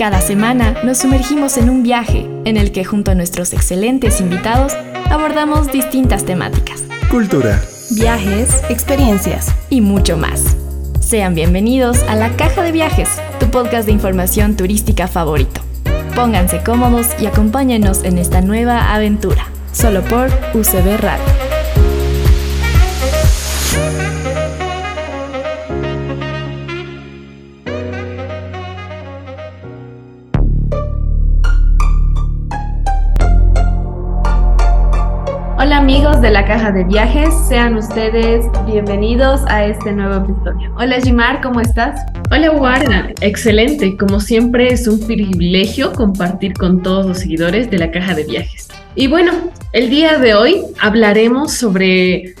Cada semana nos sumergimos en un viaje en el que junto a nuestros excelentes invitados abordamos distintas temáticas. Cultura, Viajes, experiencias y mucho más. Sean bienvenidos a La Caja de Viajes, tu podcast de información turística favorito. Pónganse cómodos y acompáñenos en esta nueva aventura, solo por UCB Radio. De la caja de viajes, sean ustedes bienvenidos a este nuevo episodio. Hola Jimar, ¿cómo estás? Hola Guarda, excelente. Como siempre es un privilegio compartir con todos los seguidores de la caja de viajes. Y bueno, el día de hoy hablaremos sobre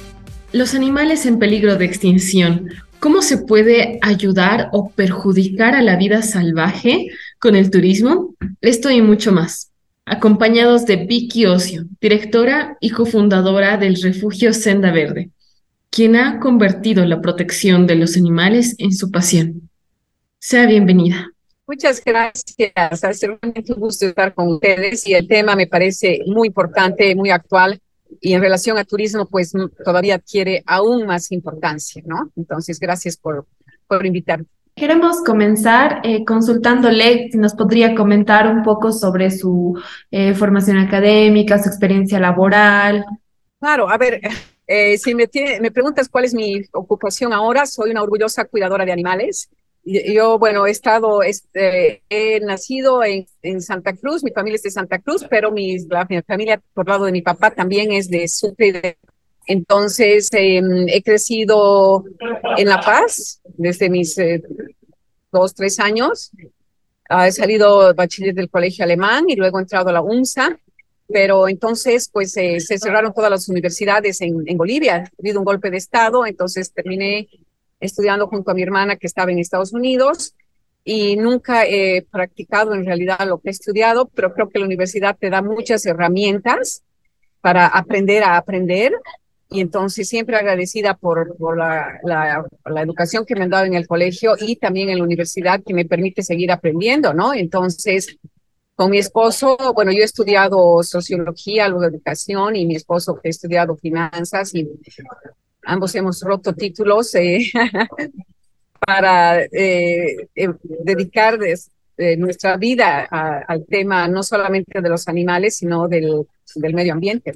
los animales en peligro de extinción. ¿Cómo se puede ayudar o perjudicar a la vida salvaje con el turismo? Esto y mucho más acompañados de Vicky Ocio, directora y cofundadora del refugio Senda Verde, quien ha convertido la protección de los animales en su pasión. Sea bienvenida. Muchas gracias. Es un gusto estar con ustedes y el tema me parece muy importante, muy actual y en relación a turismo, pues todavía adquiere aún más importancia, ¿no? Entonces, gracias por, por invitarme. Queremos comenzar eh, consultándole si nos podría comentar un poco sobre su eh, formación académica, su experiencia laboral. Claro, a ver, eh, si me, me preguntas cuál es mi ocupación ahora, soy una orgullosa cuidadora de animales. Yo, bueno, he estado, este, he nacido en, Santa Cruz, mi familia es de Santa Cruz, pero mi, la, mi familia por lado de mi papá también es de Sucre. Entonces, em, he crecido en La Paz desde mis dos, tres años. Ah, he salido bachiller del colegio alemán y luego he entrado a la UNSA, pero entonces pues se cerraron todas las universidades en, en Bolivia. Ha habido un golpe de Estado, entonces terminé estudiando junto a mi hermana que estaba en Estados Unidos y nunca he practicado en realidad lo que he estudiado, pero creo que la universidad te da muchas herramientas para aprender a aprender y entonces siempre agradecida por, la, educación que me han dado en el colegio y también en la universidad que me permite seguir aprendiendo, ¿no? Entonces, con mi esposo, bueno, yo he estudiado sociología, luego educación y mi esposo ha estudiado finanzas y ambos hemos roto títulos eh, para eh, eh, dedicar nuestra vida al tema no solamente de los animales, sino del medio ambiente.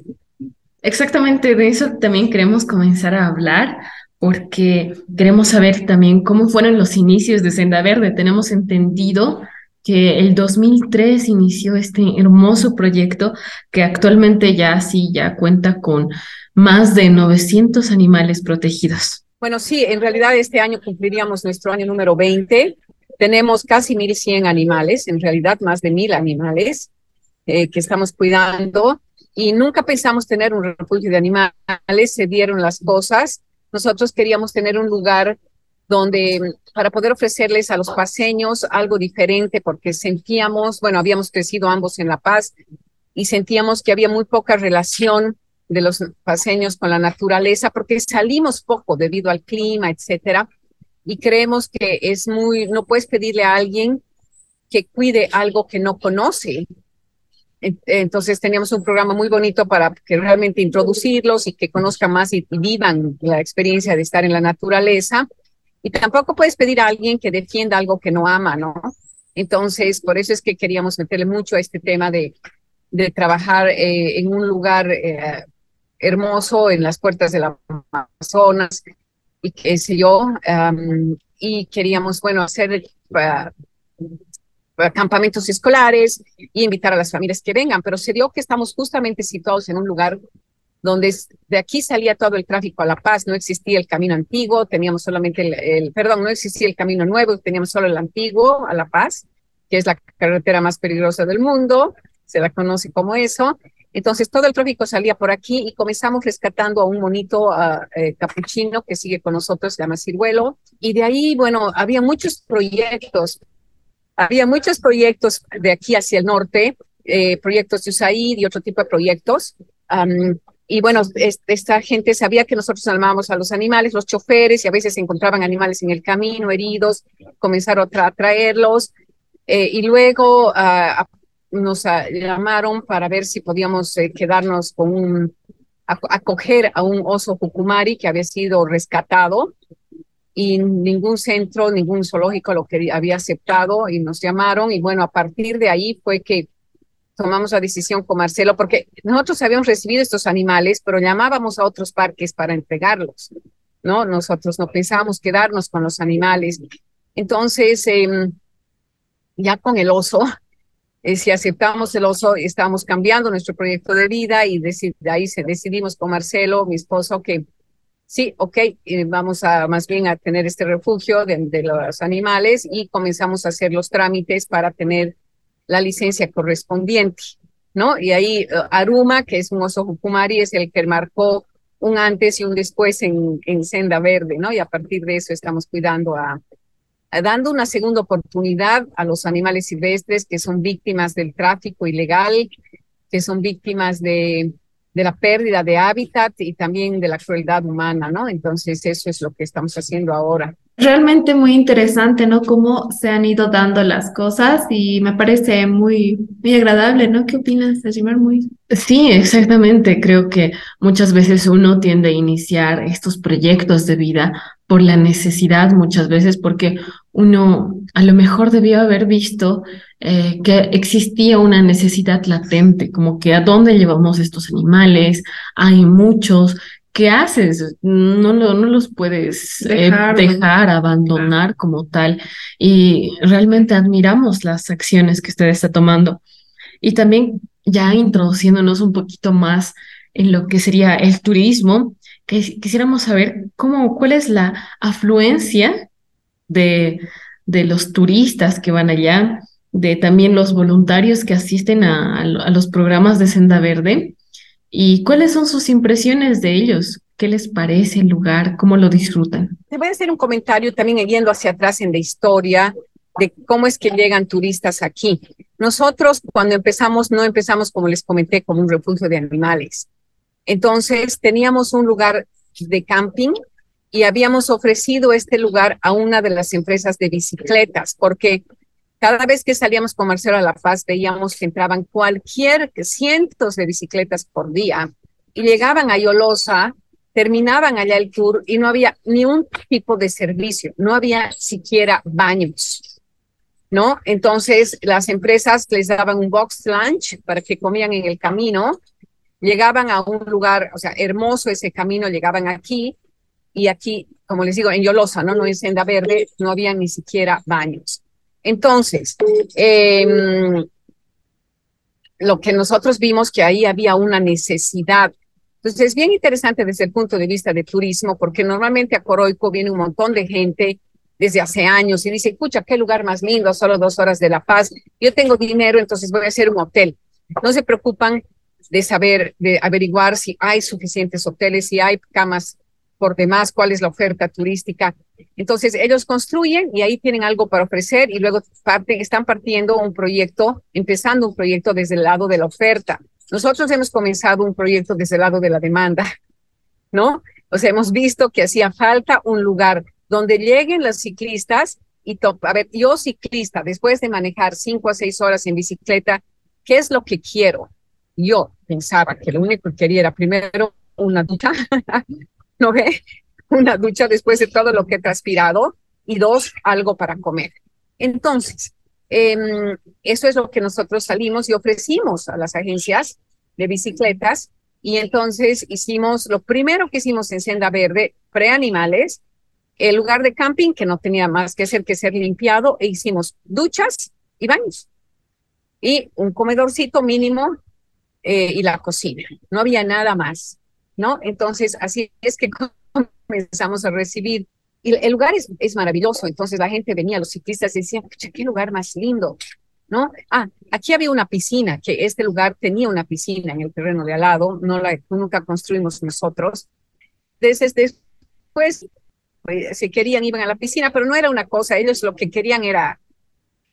Exactamente, de eso también queremos comenzar a hablar porque queremos saber también cómo fueron los inicios de Senda Verde. Tenemos entendido que el 2003 inició este hermoso proyecto que actualmente ya sí ya cuenta con más de 900 animales protegidos. Bueno, sí, en realidad este año cumpliríamos nuestro año número 20. Tenemos casi 1.100 animales, en realidad más de 1.000 animales eh, que estamos cuidando y nunca pensamos tener un refugio de animales, se dieron las cosas. Nosotros queríamos tener un lugar donde para poder ofrecerles a los paseños algo diferente, porque sentíamos, bueno, habíamos crecido ambos en La Paz y sentíamos que había muy poca relación de los paseños con la naturaleza, porque salimos poco debido al clima, etcétera, y creemos que es muy, no puedes pedirle a alguien que cuide algo que no conoce, entonces teníamos un programa muy bonito para que realmente introducirlos y que conozcan más y, vivan la experiencia de estar en la naturaleza. Y tampoco puedes pedir a alguien que defienda algo que no ama, ¿no? Entonces, por eso es que queríamos meterle mucho a este tema de, de trabajar eh, en un lugar eh, hermoso en las puertas de la Amazonas y qué sé yo. y queríamos, bueno, hacer uh, campamentos escolares y invitar a las familias que vengan, pero se dio que estamos justamente situados en un lugar donde de aquí salía todo el tráfico a La Paz, no existía el camino antiguo, teníamos solamente el, perdón, no existía el camino nuevo, teníamos solo el antiguo a La Paz, que es la carretera más peligrosa del mundo, se la conoce como eso. Entonces todo el tráfico salía por aquí y comenzamos rescatando a un monito eh, capuchino que sigue con nosotros, se llama Ciruelo. Y de ahí, bueno, había muchos proyectos había muchos proyectos de aquí hacia el norte, eh, proyectos de USAID y otro tipo de proyectos. y bueno, esta gente sabía que nosotros amábamos a los animales, los choferes, y a veces encontraban animales en el camino, heridos, comenzaron a traerlos. Eh, y luego nos llamaron para ver si podíamos eh, quedarnos con un, acoger a un oso jucumari que había sido rescatado y ningún centro, ningún zoológico lo que había aceptado y nos llamaron y bueno, a partir de ahí fue que tomamos la decisión con Marcelo porque nosotros habíamos recibido estos animales, pero llamábamos a otros parques para entregarlos, ¿no? Nosotros no pensábamos quedarnos con los animales. Entonces, em, ya con el oso, eh, si aceptamos el oso, estábamos cambiando nuestro proyecto de vida y de ahí se decidimos con Marcelo, mi esposo, que sí, ok, eh, vamos a más bien a tener este refugio de, los animales y comenzamos a hacer los trámites para tener la licencia correspondiente, ¿no? Y ahí eh, Aruma, que es un oso jucumari, es el que marcó un antes y un después en, en Senda Verde, ¿no? Y a partir de eso estamos cuidando a, dando una segunda oportunidad a los animales silvestres que son víctimas del tráfico ilegal, que son víctimas de de la pérdida de hábitat y también de la crueldad humana, ¿no? Entonces eso es lo que estamos haciendo ahora. Realmente muy interesante, ¿no? Cómo se han ido dando las cosas y me parece muy, muy agradable, ¿no? ¿Qué opinas, Ajimar? Muy... Sí, exactamente. Creo que muchas veces uno tiende a iniciar estos proyectos de vida por la necesidad, muchas veces porque uno a lo mejor debió haber visto eh, que existía una necesidad latente, como que a dónde llevamos estos animales, hay muchos, ¿qué haces? No, no los puedes eh, dejar, abandonar como tal. Y realmente admiramos las acciones que usted está tomando. Y también ya introduciéndonos un poquito más en lo que sería el turismo, que quisiéramos saber cómo, cuál es la afluencia de, de los turistas que van allá, de también los voluntarios que asisten a, los programas de Senda Verde y cuáles son sus impresiones de ellos. ¿Qué les parece el lugar? ¿Cómo lo disfrutan? Te voy a hacer un comentario también yendo hacia atrás en la historia de cómo es que llegan turistas aquí. Nosotros cuando empezamos, no empezamos, como les comenté, como un refugio de animales. Entonces teníamos un lugar de camping y habíamos ofrecido este lugar a una de las empresas de bicicletas, porque cada vez que salíamos con Marcelo a La Paz, veíamos que entraban cualquier, cientos de bicicletas por día y llegaban a Yolosa, terminaban allá el tour y no había ni un tipo de servicio, no había siquiera baños, ¿no? Entonces las empresas les daban un box lunch para que comían en el camino, llegaban a un lugar, o sea, hermoso ese camino, llegaban aquí y aquí, como les digo, en Yolosa, ¿no? No en Senda Verde, no había ni siquiera baños. Entonces, em, lo que nosotros vimos que ahí había una necesidad. Entonces, es bien interesante desde el punto de vista de turismo, porque normalmente a Coroico viene un montón de gente desde hace años y dice, escucha, qué lugar más lindo, solo dos horas de La Paz. Yo tengo dinero, entonces voy a hacer un hotel. No se preocupan de saber, de averiguar si hay suficientes hoteles, si hay camas por demás, cuál es la oferta turística. Entonces, ellos construyen y ahí tienen algo para ofrecer y luego parten, están partiendo un proyecto, empezando un proyecto desde el lado de la oferta. Nosotros hemos comenzado un proyecto desde el lado de la demanda, ¿no? O sea, hemos visto que hacía falta un lugar donde lleguen los ciclistas y, a ver, yo ciclista, después de manejar cinco a seis horas en bicicleta, ¿qué es lo que quiero? Yo pensaba que lo único que quería era primero una ducha, ¿no ve? Una ducha después de todo lo que he transpirado y dos, algo para comer. Entonces, em, eso es lo que nosotros salimos y ofrecimos a las agencias de bicicletas y entonces hicimos, lo primero que hicimos en Senda Verde, preanimales, el lugar de camping que no tenía más que hacer que ser limpiado e hicimos duchas y baños y un comedorcito mínimo eh, y la cocina. No había nada más. ¿No? Entonces, así es que comenzamos a recibir. Y el lugar es, maravilloso, entonces la gente venía, los ciclistas decían, qué lugar más lindo, ¿no? Ah, aquí había una piscina, que este lugar tenía una piscina en el terreno de al lado, no la, nunca construimos nosotros. Entonces, después, pues, si querían, iban a la piscina, pero no era una cosa, ellos lo que querían era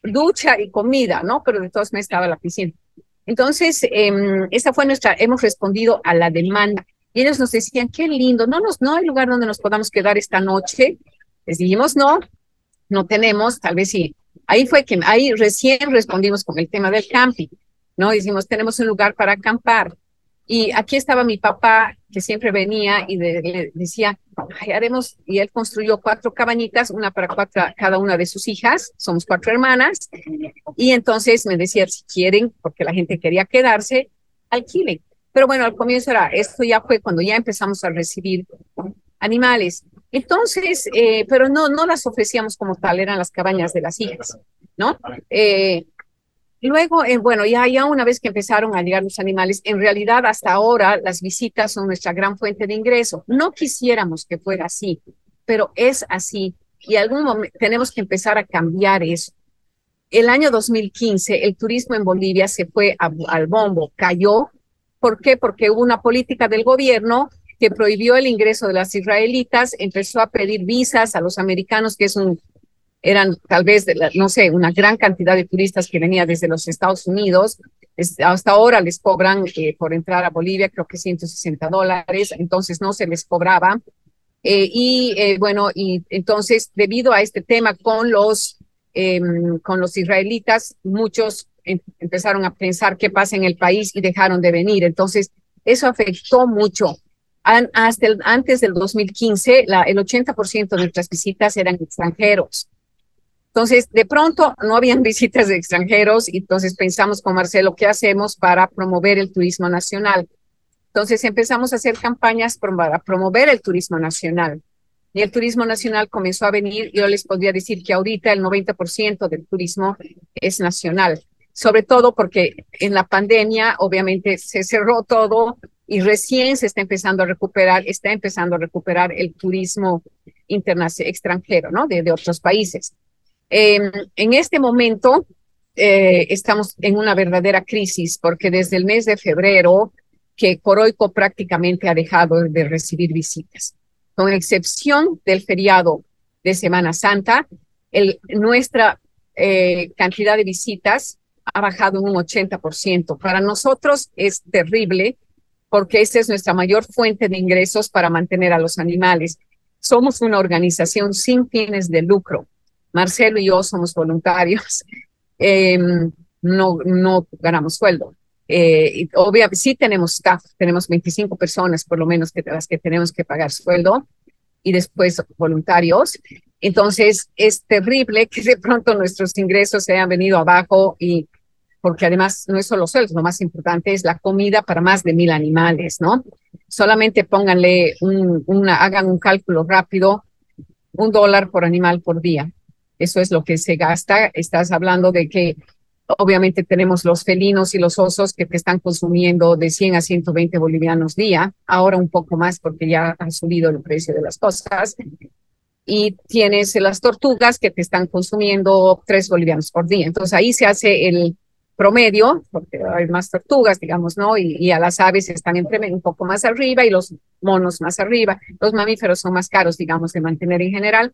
ducha y comida, ¿no? Pero de todos me estaba la piscina. Entonces, eh, esa fue nuestra, hemos respondido a la demanda. Y ellos nos decían, qué lindo, no, nos, no hay lugar donde nos podamos quedar esta noche. Les dijimos, no, no tenemos, tal vez si ahí fue que, ahí recién respondimos con el tema del camping, ¿no? Decimos, tenemos un lugar para acampar. Y aquí estaba mi papá, que siempre venía y le decía, haremos, y él construyó cuatro cabañitas, una para cuatro, cada una de sus hijas, somos cuatro hermanas, y entonces me decía, si quieren, porque la gente quería quedarse, alquilen. Pero bueno, al comienzo era, esto ya fue cuando ya empezamos a recibir animales. Entonces, eh, pero no, no las ofrecíamos como tal, eran las cabañas de las hijas, ¿no? Eh, luego, eh, bueno, ya, ya una vez que empezaron a llegar los animales, en realidad hasta ahora las visitas son nuestra gran fuente de ingreso. No quisiéramos que fuera así, pero es así y algún momento tenemos que empezar a cambiar eso. El año 2015, el turismo en Bolivia se fue al bombo, cayó. ¿Por qué? Porque hubo una política del gobierno que prohibió el ingreso de las israelitas, empezó a pedir visas a los americanos, que es un, eran tal vez, no sé, una gran cantidad de turistas que venían desde los Estados Unidos. hasta ahora les cobran eh, por entrar a Bolivia, creo que 160 dólares, entonces no se les cobraba. Eh, y eh, bueno, y entonces debido a este tema con los, em, con los israelitas, muchos empezaron a pensar qué pasa en el país y dejaron de venir. Entonces, eso afectó mucho hasta antes del 2015, la, el 80% de nuestras visitas eran extranjeros. Entonces, de pronto no habían visitas de extranjeros y entonces pensamos con Marcelo, ¿qué hacemos para promover el turismo nacional? Entonces empezamos a hacer campañas para promover el turismo nacional. Y el turismo nacional comenzó a venir, yo les podría decir que ahorita el 90% del turismo es nacional, sobre todo porque en la pandemia obviamente se cerró todo, y recién se está empezando a recuperar, está empezando a recuperar el turismo internacional, extranjero, ¿no? De, de otros países. Em, en este momento eh, estamos en una verdadera crisis porque desde el mes de febrero que Coroico prácticamente ha dejado de recibir visitas. Con excepción del feriado de Semana Santa, el, nuestra eh, cantidad de visitas ha bajado un 80%. Para nosotros es terrible porque esa es nuestra mayor fuente de ingresos para mantener a los animales. Somos una organización sin fines de lucro. Marcelo y yo somos voluntarios. Em, no, no ganamos sueldo. Eh, obviamente sí tenemos staff, tenemos 25 personas por lo menos que las que tenemos que pagar sueldo y después voluntarios. Entonces es terrible que de pronto nuestros ingresos se hayan venido abajo y porque además no es solo sueldos, lo más importante es la comida para más de mil animales, ¿no? Solamente pónganle un, hagan un cálculo rápido, un dólar por animal por día. Eso es lo que se gasta. Estás hablando de que obviamente tenemos los felinos y los osos que te están consumiendo de 100 a 120 bolivianos día, ahora un poco más porque ya ha subido el precio de las cosas. Y tienes las tortugas que te están consumiendo 3 bolivianos por día. Entonces ahí se hace el, promedio, porque hay más tortugas, digamos, ¿no? Y, a las aves están entre un poco más arriba y los monos más arriba. Los mamíferos son más caros, digamos, de mantener en general.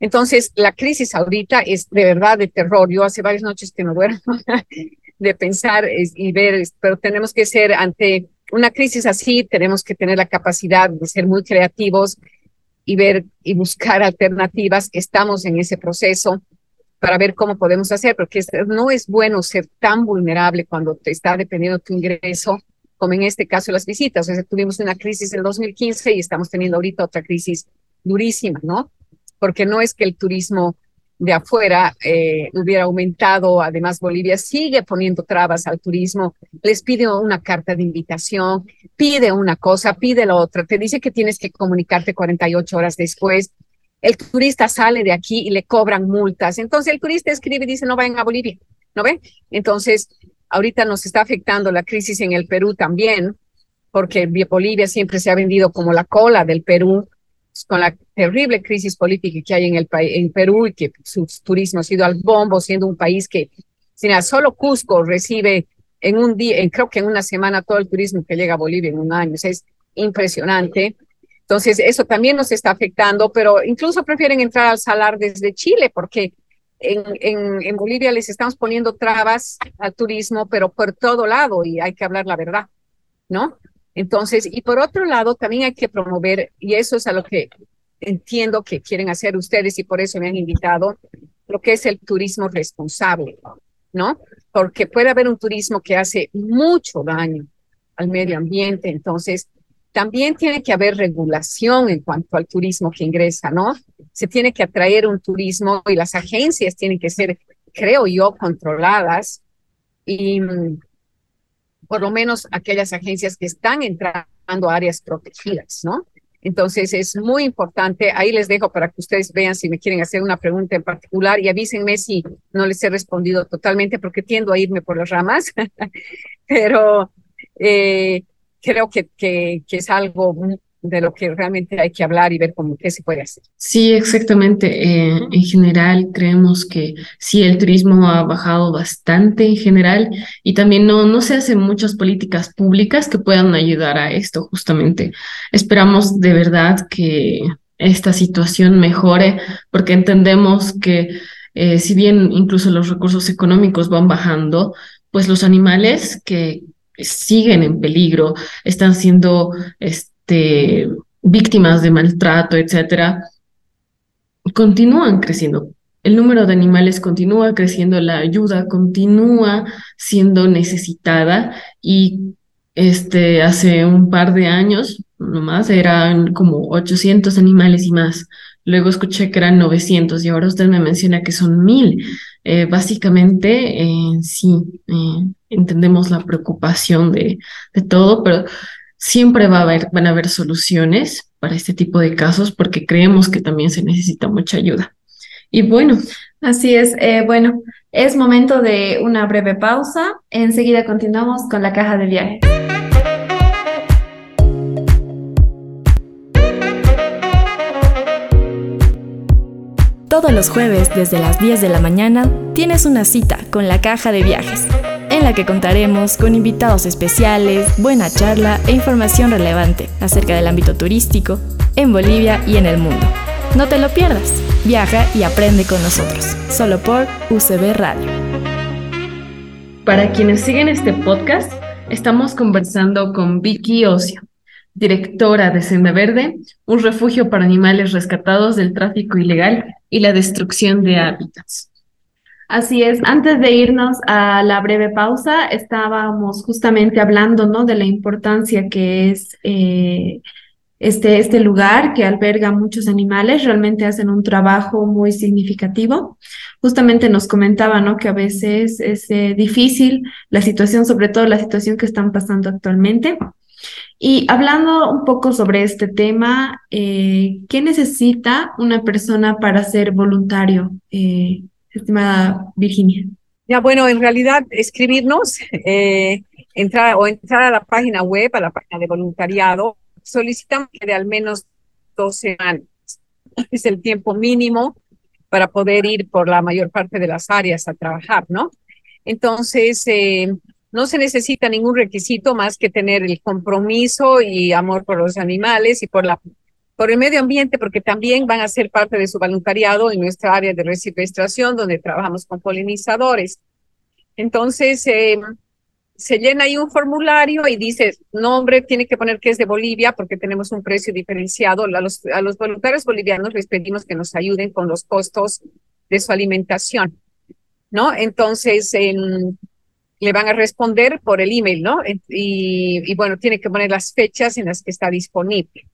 Entonces, la crisis ahorita es de verdad de terror. Yo hace varias noches que no duermo de pensar y ver, pero tenemos que ser ante una crisis así, tenemos que tener la capacidad de ser muy creativos y ver y buscar alternativas. Estamos en ese proceso para ver cómo podemos hacer, porque no es bueno ser tan vulnerable cuando te está dependiendo tu ingreso, como en este caso las visitas. Tuvimos una crisis en el 2015 y estamos teniendo ahorita otra crisis durísima, ¿no? Porque no es que el turismo de afuera eh, hubiera aumentado, además Bolivia sigue poniendo trabas al turismo, les pide una carta de invitación, pide una cosa, pide la otra, te dice que tienes que comunicarte 48 horas después, el turista sale de aquí y le cobran multas. Entonces el turista escribe y dice, no vayan a Bolivia, ¿no ve? Entonces, ahorita nos está afectando la crisis en el Perú también, porque Bolivia siempre se ha vendido como la cola del Perú, con la terrible crisis política que hay en el en Perú y que su turismo ha sido al bombo, siendo un país que, solo Cusco recibe en un día, en, creo que en una semana todo el turismo que llega a Bolivia en un año. es impresionante. Entonces, eso también nos está afectando, pero incluso prefieren entrar al salar desde Chile porque en, en, en, Bolivia les estamos poniendo trabas al turismo, pero por todo lado y hay que hablar la verdad, ¿no? Entonces, y por otro lado, también hay que promover, y eso es a lo que entiendo que quieren hacer ustedes y por eso me han invitado, lo que es el turismo responsable, ¿no? Porque puede haber un turismo que hace mucho daño al medio ambiente, entonces también tiene que haber regulación en cuanto al turismo que ingresa, ¿no? Se tiene que atraer un turismo y las agencias tienen que ser, creo yo, controladas y mm, por lo menos aquellas agencias que están entrando a áreas protegidas, ¿no? Entonces es muy importante, ahí les dejo para que ustedes vean si me quieren hacer una pregunta en particular y avísenme si no les he respondido totalmente porque tiendo a irme por las ramas, pero eh, creo que, que, es algo de lo que realmente hay que hablar y ver cómo qué se puede hacer. Sí, exactamente. Eh, en general creemos que sí, el turismo ha bajado bastante en general y también no, no se hacen muchas políticas públicas que puedan ayudar a esto justamente. Esperamos de verdad que esta situación mejore porque entendemos que eh, si bien incluso los recursos económicos van bajando, pues los animales que siguen en peligro, están siendo este, víctimas de maltrato, etcétera, continúan creciendo. El número de animales continúa creciendo, la ayuda continúa siendo necesitada y este, hace un par de años, nomás, eran como 800 animales y más. Luego escuché que eran 900 y ahora usted me menciona que son mil. Eh, básicamente, eh, sí, eh, entendemos la preocupación de, de todo, pero siempre va a haber, van a haber soluciones para este tipo de casos porque creemos que también se necesita mucha ayuda. Y bueno. Así es. Bueno, es momento de una breve pausa. Enseguida continuamos con la caja de viaje. Todos los jueves desde las 10 de la mañana tienes una cita con la caja de viajes en la que contaremos con invitados especiales, buena charla e información relevante acerca del ámbito turístico en Bolivia y en el mundo. No te lo pierdas, viaja y aprende con nosotros, solo por UCB Radio. Para quienes siguen este podcast, estamos conversando con Vicky Ocio, directora de Senda Verde, un refugio para animales rescatados del tráfico ilegal y la destrucción de hábitats. Así es, antes de irnos a la breve pausa, estábamos justamente hablando ¿no? de la importancia que es eh, este, este lugar que alberga muchos animales, realmente hacen un trabajo muy significativo. Justamente nos comentaba ¿no? que a veces es eh, difícil la situación, sobre todo la situación que están pasando actualmente. Y hablando un poco sobre este tema, eh, ¿qué necesita una persona para ser voluntario? estimada Virginia? Ya, bueno, en realidad escribirnos, eh, entrar o entrar a la página web, a la página de voluntariado, solicitamos que de al menos dos semanas. Es el tiempo mínimo para poder ir por la mayor parte de las áreas a trabajar, ¿no? Entonces, eh, no se necesita ningún requisito más que tener el compromiso y amor por los animales y por la por el medio ambiente, porque también van a ser parte de su voluntariado en nuestra área de resilvestración, donde trabajamos con polinizadores. Entonces, eh, se llena ahí un formulario y dice, nombre, tiene que poner que es de Bolivia, porque tenemos un precio diferenciado. A los, a los voluntarios bolivianos les pedimos que nos ayuden con los costos de su alimentación, ¿no? Entonces, le van a responder por el email, ¿no? Y, bueno, tiene que poner las fechas en las que está disponible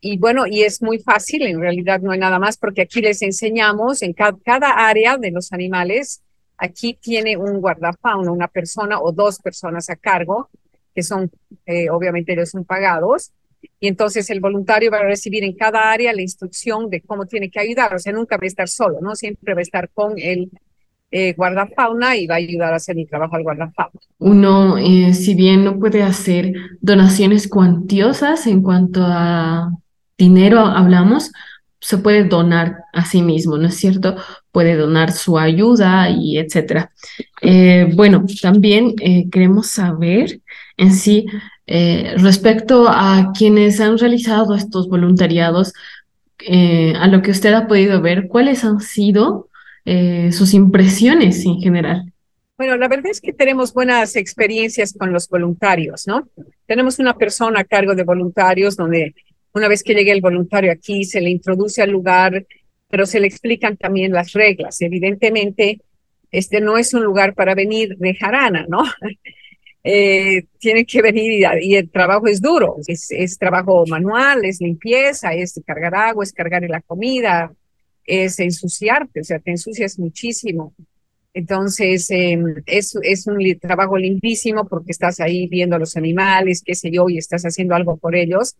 y bueno, y es muy fácil, en realidad no hay nada más, porque aquí les enseñamos en cada, área de los animales, aquí tiene un guardafauna, una persona o dos personas a cargo, que son, eh, obviamente ellos son pagados, y entonces el voluntario va a recibir en cada área la instrucción de cómo tiene que ayudar, o sea, nunca va a estar solo, ¿no? Siempre va a estar con el eh, guardafauna y va a ayudar a hacer el trabajo al guardafauna. Uno, eh, si bien no puede hacer donaciones cuantiosas en cuanto a dinero hablamos, se puede donar a sí mismo, ¿no es cierto? Puede donar su ayuda y etcétera. Eh, bueno, también eh, queremos saber en sí respecto a quienes han realizado estos voluntariados, a lo que usted ha podido ver, ¿cuáles han sido sus impresiones en general? Bueno, la verdad es que tenemos buenas experiencias con los voluntarios, ¿no? Tenemos una persona a cargo de voluntarios donde una vez que llegue el voluntario aquí, se le introduce al lugar pero se le explican también las reglas. Evidentemente, este no es un lugar para venir de jarana, ¿no? Eh, tiene que venir y, el trabajo es duro, es, es, trabajo manual, es limpieza, es cargar agua, es cargar la comida, es ensuciarte, o sea, te ensucias muchísimo. Entonces, em, es, es un trabajo lindísimo porque estás ahí viendo a los animales, qué sé yo, y estás haciendo algo por ellos,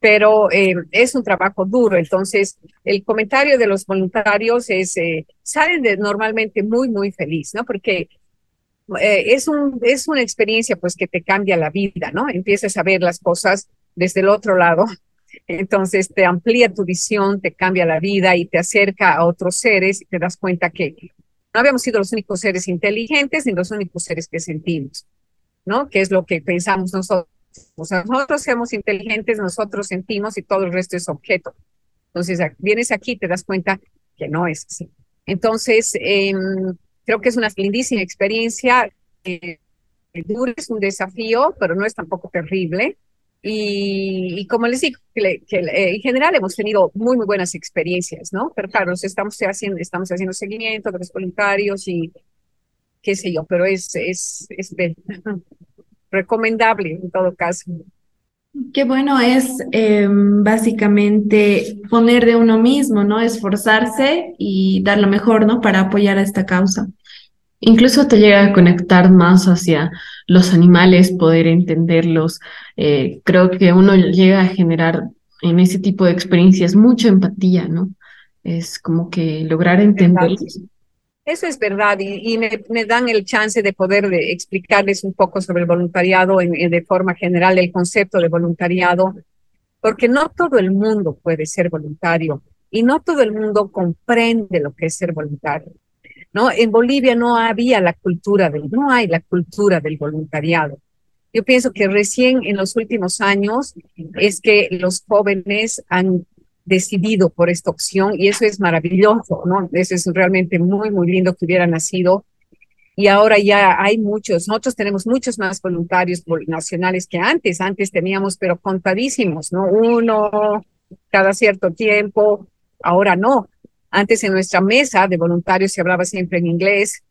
pero em, es un trabajo duro. Entonces, el comentario de los voluntarios es, eh, salen normalmente muy, muy feliz, ¿no? Porque eh, es, un, es una experiencia pues que te cambia la vida, ¿no? Empiezas a ver las cosas desde el otro lado. Entonces te amplía tu visión, te cambia la vida y te acerca a otros seres y te das cuenta que no habíamos sido los únicos seres inteligentes ni los únicos seres que sentimos, ¿no? Que es lo que pensamos nosotros. O sea, nosotros somos inteligentes, nosotros sentimos y todo el resto es objeto. Entonces, vienes aquí y te das cuenta que no es así. Entonces, eh, Creo que es una lindísima experiencia. Eh, es un desafío, pero no es tampoco terrible. Y, como les digo, que, en general hemos tenido muy, muy buenas experiencias, ¿no? Pero claro, estamos haciendo, estamos haciendo seguimiento de los voluntarios y qué sé yo, pero es, es, es recomendable en todo caso. Qué bueno es em, básicamente poner de uno mismo, ¿no? Esforzarse y dar lo mejor, ¿no? Para apoyar a esta causa. Incluso te llega a conectar más hacia los animales, poder entenderlos. Eh, creo que uno llega a generar en ese tipo de experiencias mucha empatía, ¿no? Es como que lograr entenderlos. Eso es verdad y, me, dan el chance de poder explicarles un poco sobre el voluntariado en, de forma general, el concepto de voluntariado, porque no todo el mundo puede ser voluntario y no todo el mundo comprende lo que es ser voluntario. ¿no? En Bolivia no había la cultura del, no hay la cultura del voluntariado. Yo pienso que recién en los últimos años es que los jóvenes han decidido por esta opción y eso es maravilloso, ¿no? Eso es realmente muy, muy lindo que hubiera nacido. Y ahora ya hay muchos, nosotros tenemos muchos más voluntarios nacionales que antes, antes teníamos, pero contadísimos, ¿no? Uno cada cierto tiempo, ahora no. Antes en nuestra mesa de voluntarios se hablaba siempre en inglés,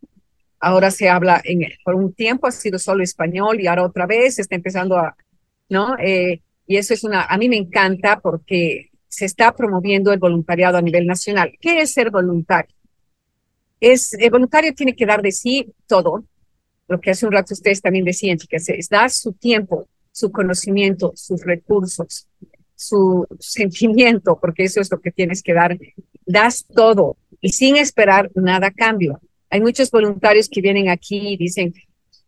ahora se habla en, por un tiempo ha sido solo español y ahora otra vez está empezando a, ¿no? Eh, y eso es una, a mí me encanta porque se está promoviendo el voluntariado a nivel nacional. ¿Qué es ser voluntario? Es, el voluntario tiene que dar de sí todo, lo que hace un rato ustedes también decían, que es dar su tiempo, su conocimiento, sus recursos, su sentimiento, porque eso es lo que tienes que dar. Das todo y sin esperar nada a cambio. Hay muchos voluntarios que vienen aquí y dicen,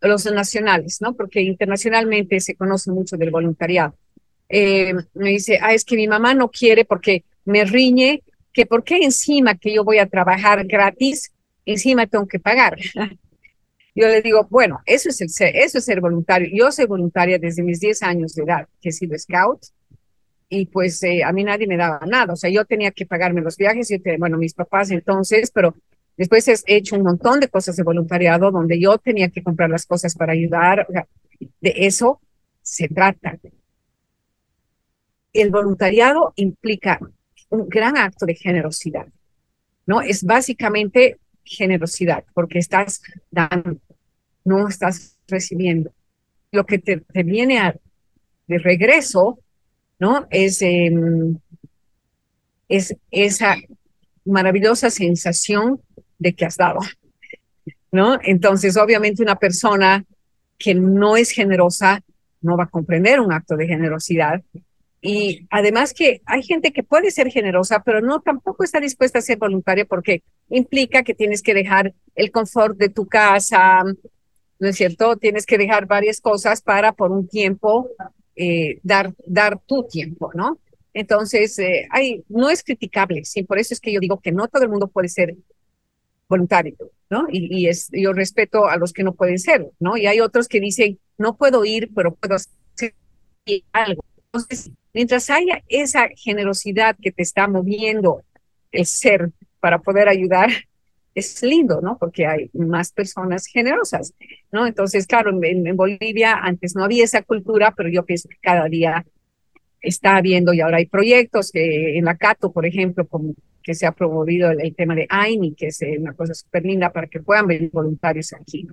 los nacionales, ¿no? Porque internacionalmente se conoce mucho del voluntariado eh, me dice, ah, es que mi mamá no quiere porque me riñe, que por qué encima que yo voy a trabajar gratis, encima tengo que pagar. Yo le digo, bueno, eso es, el ser, eso es ser voluntario. Yo soy voluntaria desde mis 10 años de edad, que he sido scout, y pues eh, a mí nadie me daba nada. O sea, yo tenía que pagarme los viajes, y bueno, mis papás entonces, pero después he hecho un montón de cosas de voluntariado donde yo tenía que comprar las cosas para ayudar. de eso se trata el voluntariado implica un gran acto de generosidad, ¿no? Es básicamente generosidad, porque estás dando, no estás recibiendo. Lo que te, viene a, de regreso, ¿no? Es, em, es esa maravillosa sensación de que has dado, ¿no? Entonces, obviamente, una persona que no es generosa no va a comprender un acto de generosidad y además que hay gente que puede ser generosa, pero no tampoco está dispuesta a ser voluntaria porque implica que tienes que dejar el confort de tu casa, ¿no es cierto? Tienes que dejar varias cosas para por un tiempo eh, dar, dar tu tiempo, ¿no? Entonces, eh, hay, no es criticable, sí, por eso es que yo digo que no todo el mundo puede ser voluntario, ¿no? Y, y es, yo respeto a los que no pueden ser, ¿no? Y hay otros que dicen, no puedo ir, pero puedo hacer algo. Entonces, Mientras haya esa generosidad que te está moviendo el ser para poder ayudar, es lindo, ¿no? Porque hay más personas generosas, ¿no? Entonces, claro, en, Bolivia antes no había esa cultura, pero yo pienso que cada día está habiendo y ahora hay proyectos que en la Cato, por ejemplo, como que se ha promovido el, tema de AINI, que es eh, una cosa súper linda para que puedan venir voluntarios aquí.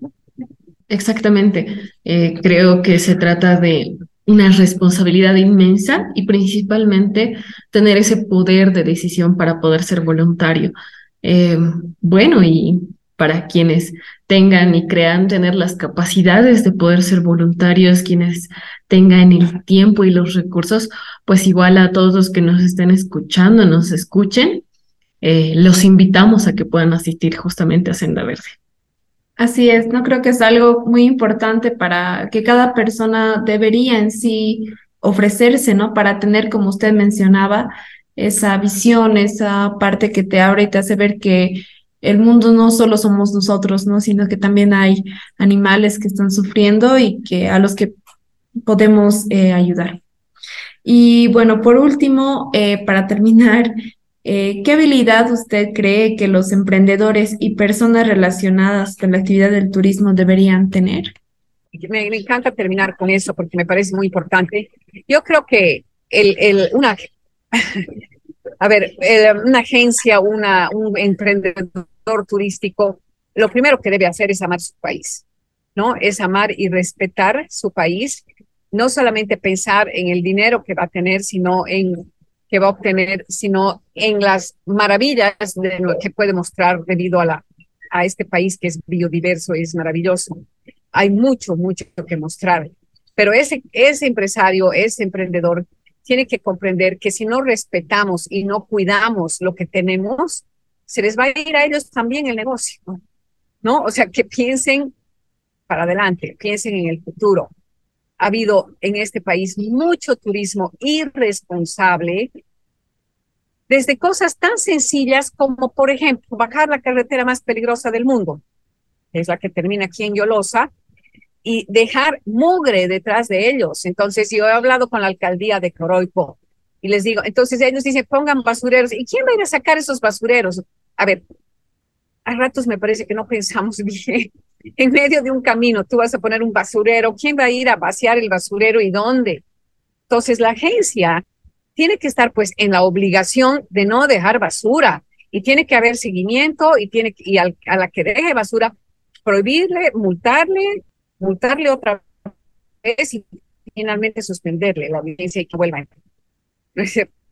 Exactamente. Eh, creo que se trata de una responsabilidad inmensa y principalmente tener ese poder de decisión para poder ser voluntario. Eh, bueno, y para quienes tengan y crean tener las capacidades de poder ser voluntarios, quienes tengan el tiempo y los recursos, pues igual a todos los que nos estén escuchando, nos escuchen, eh, los invitamos a que puedan asistir justamente a Senda Verde. Así es, no creo que es algo muy importante para que cada persona debería en sí ofrecerse, ¿no? Para tener, como usted mencionaba, esa visión, esa parte que te abre y te hace ver que el mundo no solo somos nosotros, ¿no? Sino que también hay animales que están sufriendo y que a los que podemos eh, ayudar. Y bueno, por último, eh, para terminar, eh, ¿qué habilidad usted cree que los emprendedores y personas relacionadas con la actividad del turismo deberían tener? Me, encanta terminar con eso porque me parece muy importante. Yo creo que el, el, una, a ver, una agencia, un emprendedor turístico, lo primero que debe hacer es amar su país, ¿no? Es amar y respetar su país, no solamente pensar en el dinero que va a tener, sino en que va a obtener, sino en las maravillas de lo que puede mostrar debido a, la, a este país que es biodiverso y es maravilloso. Hay mucho, mucho que mostrar. Pero ese, ese empresario, ese emprendedor, tiene que comprender que si no respetamos y no cuidamos lo que tenemos, se les va a ir a ellos también el negocio, ¿no? O sea, que piensen para adelante, piensen en el futuro. Ha habido en este país mucho turismo irresponsable, desde cosas tan sencillas como, por ejemplo, bajar la carretera más peligrosa del mundo, es la que termina aquí en Yolosa, y dejar mugre detrás de ellos. Entonces, yo he hablado con la alcaldía de Coroico y les digo, entonces ellos dicen, pongan basureros. ¿Y quién va a ir a sacar esos basureros? A ver, a ratos me parece que no pensamos bien. En medio de un camino, tú vas a poner un basurero. ¿Quién va a ir a vaciar el basurero y dónde? Entonces, la agencia tiene que estar pues en la obligación de no dejar basura y tiene que haber seguimiento y tiene y a la que deje basura prohibirle, multarle multarle otra vez y finalmente suspenderle la audiencia y que vuelva a entrar.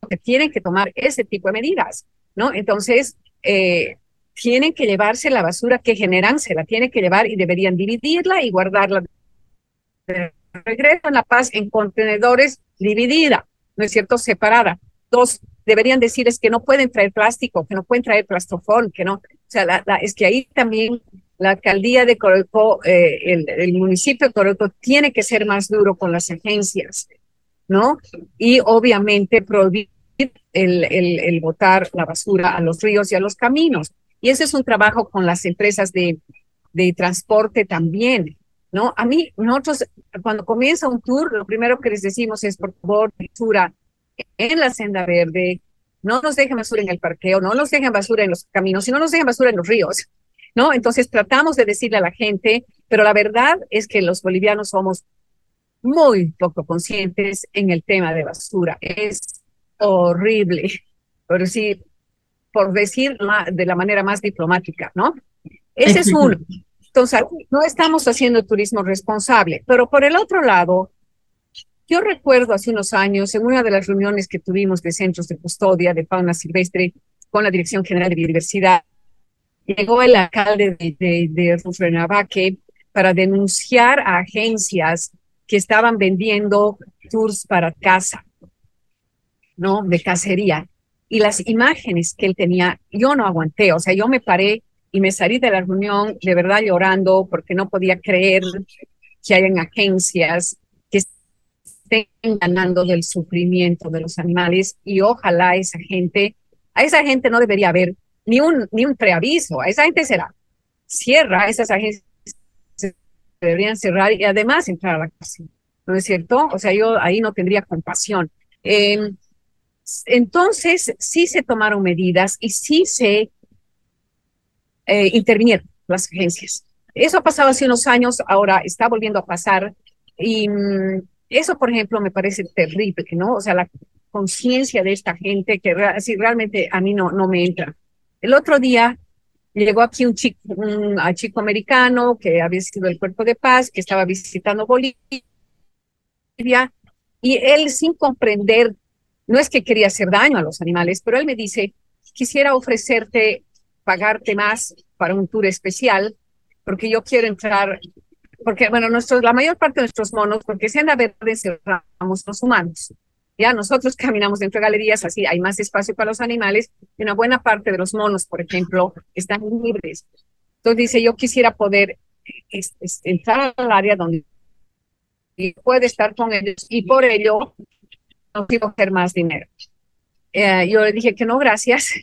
Que tienen que tomar ese tipo de medidas, ¿no? Entonces, eh, tienen que llevarse la basura que generan, se la tienen que llevar y deberían dividirla y guardarla de regreso en La Paz en contenedores dividida, ¿no es cierto? Separada. Dos, deberían decirles que no pueden traer plástico, que no pueden traer plastofón, que no, o sea, la, es que ahí también la alcaldía de Coroico, eh, el, municipio de Coroico tiene que ser más duro con las agencias, ¿no? Y obviamente prohibir el, botar la basura a los ríos y a los caminos. Y ese es un trabajo con las empresas de, de transporte también, ¿no? A mí, nosotros, cuando comienza un tour, lo primero que les decimos es, por favor, basura en la senda verde, no nos dejen basura en el parqueo, no nos dejen basura en los caminos, y no nos dejen basura en los ríos. ¿No? Entonces tratamos de decirle a la gente, pero la verdad es que los bolivianos somos muy poco conscientes en el tema de basura. Es horrible, pero sí, por decir de la manera más diplomática, ¿no? Ese es uno. Entonces, no estamos haciendo turismo responsable, pero por el otro lado, yo recuerdo hace unos años, en una de las reuniones que tuvimos de centros de custodia de fauna silvestre con la Dirección General de Biodiversidad, llegó el alcalde de, de, para denunciar a agencias que estaban vendiendo tours para casa, ¿no? De cacería. Y las imágenes que él tenía, yo no aguanté, o sea, yo me paré y me salí de la reunión de verdad llorando porque no podía creer que hayan agencias que estén ganando del sufrimiento de los animales y ojalá esa gente, a esa gente no debería haber ni un, ni un preaviso. A esa gente será. Cierra, esas agencias deberían cerrar y además entrar a la cárcel. ¿No es cierto? O sea, yo ahí no tendría compasión. Em, entonces, sí se tomaron medidas y sí se eh, intervinieron las agencias. Eso ha pasado hace unos años, ahora está volviendo a pasar. Y mm, eso, por ejemplo, me parece terrible, ¿no? O sea, la, conciencia de esta gente que así realmente a mí no, no me entra. El otro día llegó aquí un chico, americano que había sido del Cuerpo de Paz, que estaba visitando Bolivia, y él sin comprender, no es que quería hacer daño a los animales, pero él me dice, quisiera ofrecerte, pagarte más para un tour especial, porque yo quiero entrar, porque bueno, nuestros, la mayor parte de nuestros monos, porque se anda verde, encerramos los humanos. Ya nosotros caminamos dentro de galerías, así hay más espacio para los animales, y una buena parte de los monos, por ejemplo, están libres. Entonces dice, yo quisiera poder entrar al área donde puede estar con ellos y por ello no quiero hacer más dinero. Eh, yo le dije que no, gracias.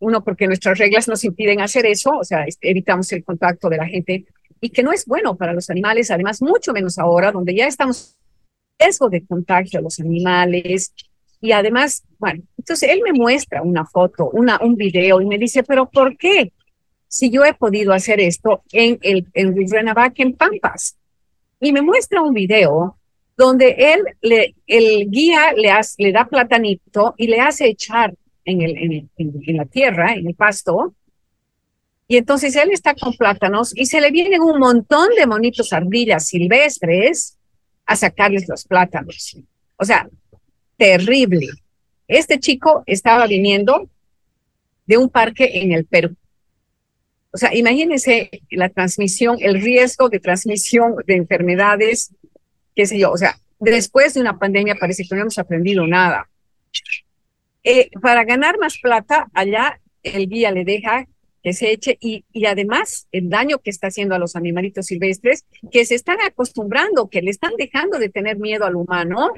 Uno, porque nuestras reglas nos impiden hacer eso, o sea, evitamos el contacto de la gente y que no es bueno para los animales, además, mucho menos ahora, donde ya estamos riesgo de contagio a los animales. Y además, bueno, entonces él me muestra una foto, una, un video y me dice, pero ¿por qué? Si yo he podido hacer esto en el en Renavac, en Pampas. Y me muestra un video donde él, le, el guía le, hace, le da platanito y le hace echar en, el, en, en, la tierra, en el pasto, y entonces él está con plátanos y se le vienen un montón de monitos ardillas silvestres a sacarles los plátanos. O sea, terrible. Este chico estaba viniendo de un parque en el Perú. O sea, imagínense la transmisión, el riesgo de transmisión de enfermedades, qué sé yo. O sea, después de una pandemia parece que no hemos aprendido nada. Eh, para ganar más plata, allá el guía le deja que se eche y, y además el daño que está haciendo a los animalitos silvestres que se están acostumbrando, que le están dejando de tener miedo al humano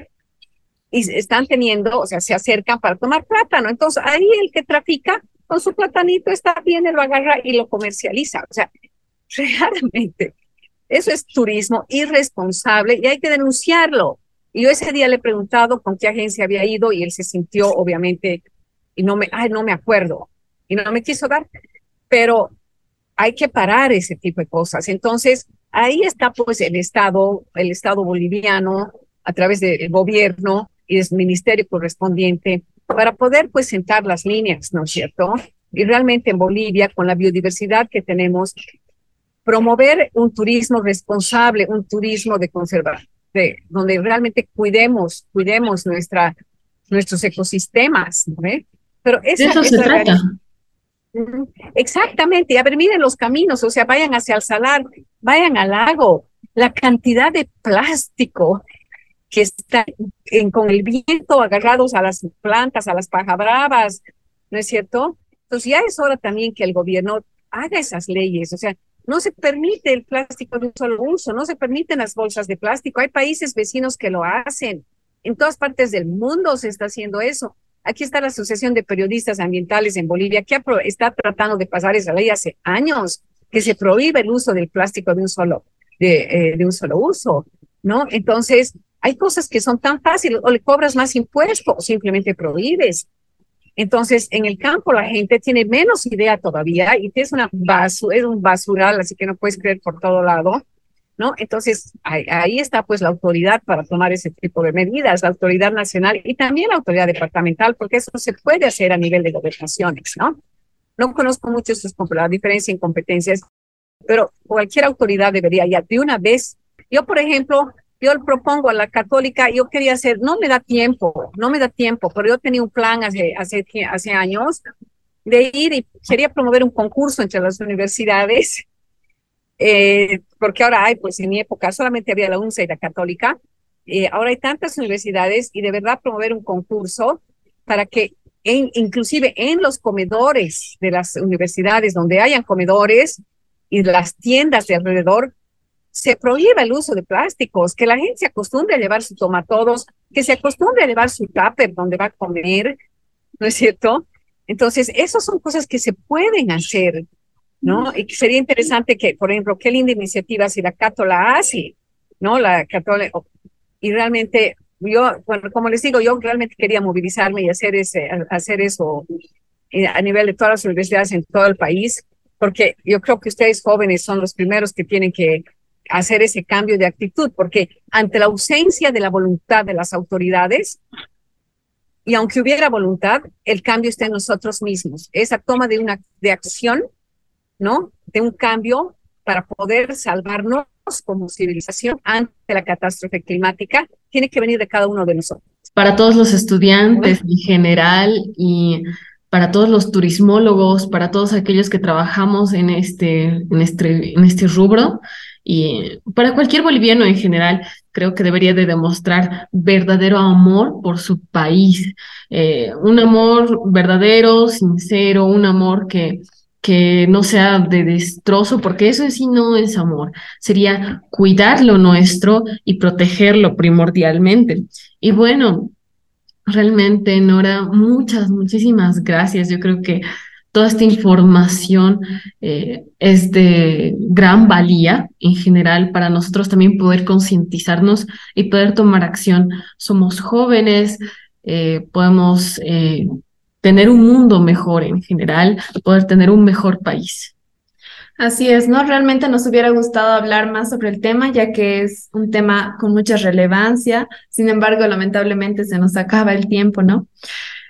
y están teniendo, o sea, se acercan para tomar plátano. Entonces ahí el que trafica con su platanito está bien, él lo agarra y lo comercializa. O sea, realmente eso es turismo irresponsable y hay que denunciarlo. Y yo ese día le he preguntado con qué agencia había ido y él se sintió obviamente y no me, ay, no me acuerdo y no me quiso dar pero hay que parar ese tipo de cosas. Entonces, ahí está pues el Estado, el Estado boliviano, a través del gobierno y del ministerio correspondiente, para poder pues sentar las líneas, ¿no es cierto? Y realmente en Bolivia, con la biodiversidad que tenemos, promover un turismo responsable, un turismo de conservación, donde realmente cuidemos, cuidemos nuestra, nuestros ecosistemas, ¿no? Pero esa, eso se trata. Exactamente, y a ver, miren los caminos, o sea, vayan hacia el salar, vayan al lago, la cantidad de plástico que está con el viento agarrados a las plantas, a las pajabravas, ¿no es cierto? Entonces ya es hora también que el gobierno haga esas leyes, o sea, no se permite el plástico de un solo uso, no se permiten las bolsas de plástico, hay países vecinos que lo hacen, en todas partes del mundo se está haciendo eso. Aquí está la Asociación de Periodistas Ambientales en Bolivia, que está tratando de pasar esa ley hace años, que se prohíbe el uso del plástico de un solo, de, eh, de un solo uso, ¿no? Entonces, hay cosas que son tan fáciles, o le cobras más impuestos, o simplemente prohíbes. Entonces, en el campo la gente tiene menos idea todavía y es una basura, es un basural, así que no puedes creer por todo lado. ¿No? Entonces, ahí, está pues la autoridad para tomar ese tipo de medidas, la autoridad nacional y también la autoridad departamental, porque eso se puede hacer a nivel de gobernaciones, ¿no? No conozco mucho la diferencia en competencias, pero cualquier autoridad debería ya de una vez. Yo, por ejemplo, yo le propongo a la católica, yo quería hacer, no me da tiempo, no me da tiempo, pero yo tenía un plan hace años de ir y quería promover un concurso entre las universidades eh, porque ahora hay, pues en mi época solamente había la UNCE y la católica, eh, ahora hay tantas universidades y de verdad promover un concurso para que en, inclusive en los comedores de las universidades, donde hayan comedores y las tiendas de alrededor, se prohíba el uso de plásticos, que la gente se acostumbre a llevar su tomatodos, que se acostumbre a llevar su tupper donde va a comer, ¿no es cierto? Entonces, esas son cosas que se pueden hacer ¿no? Y sería interesante que, por ejemplo, qué linda iniciativa si la Cato la hace, ¿no? La Cato, y realmente, yo, bueno, como les digo, yo realmente quería movilizarme y hacer, ese, hacer eso eh, a nivel de todas las universidades en todo el país, porque yo creo que ustedes jóvenes son los primeros que tienen que hacer ese cambio de actitud, porque ante la ausencia de la voluntad de las autoridades, y aunque hubiera voluntad, el cambio está en nosotros mismos. Esa toma de una de acción, ¿no? De un cambio para poder salvarnos como civilización ante la catástrofe climática, tiene que venir de cada uno de nosotros. Para todos los estudiantes en general y para todos los turismólogos, para todos aquellos que trabajamos en este, en este, en este rubro y para cualquier boliviano en general, creo que debería de demostrar verdadero amor por su país, eh, un amor verdadero, sincero, un amor que, que no sea de destrozo, porque eso sí no es amor, sería cuidar lo nuestro y protegerlo primordialmente. Y bueno, realmente, Nora, muchas, muchísimas gracias. Yo creo que toda esta información eh, es de gran valía en general para nosotros también poder concientizarnos y poder tomar acción. Somos jóvenes, eh, podemos eh, tener un mundo mejor en general, poder tener un mejor país. Así es, ¿no? Realmente nos hubiera gustado hablar más sobre el tema, ya que es un tema con mucha relevancia. Sin embargo, lamentablemente se nos acaba el tiempo, ¿no?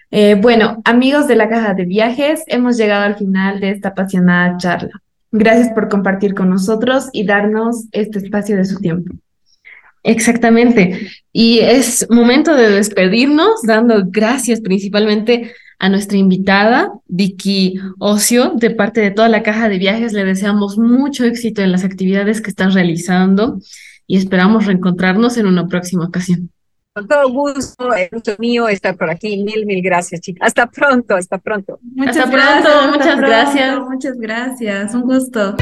Eh, bueno, amigos de la caja de viajes, hemos llegado al final de esta apasionada charla. Gracias por compartir con nosotros y darnos este espacio de su tiempo. Exactamente. Y es momento de despedirnos, dando gracias principalmente a nuestra invitada, Vicky Ocio, de parte de toda la caja de viajes. Le deseamos mucho éxito en las actividades que están realizando y esperamos reencontrarnos en una próxima ocasión. Con todo gusto, es gusto mío estar por aquí. Mil, mil gracias, chicas. Hasta pronto, hasta pronto. Muchas hasta pronto, muchas gracias. Muchas gracias, un gusto.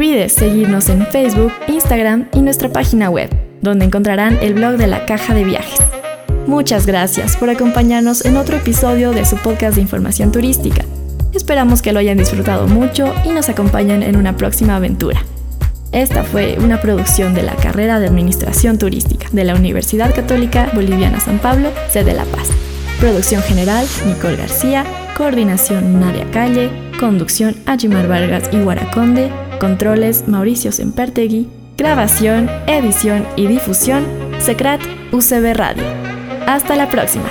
Olvides seguirnos en Facebook, Instagram y nuestra página web, donde encontrarán el blog de la caja de viajes. Muchas gracias por acompañarnos en otro episodio de su podcast de información turística. Esperamos que lo hayan disfrutado mucho y nos acompañen en una próxima aventura. Esta fue una producción de la carrera de Administración Turística de la Universidad Católica Boliviana San Pablo, sede La Paz. Producción general, Nicole García. Coordinación, Nadia Calle. Conducción, Ajimar Vargas y Guaraconde. Controles, Mauricio Sempertegui. Grabación, edición y difusión, Secret UCB Radio. Hasta la próxima.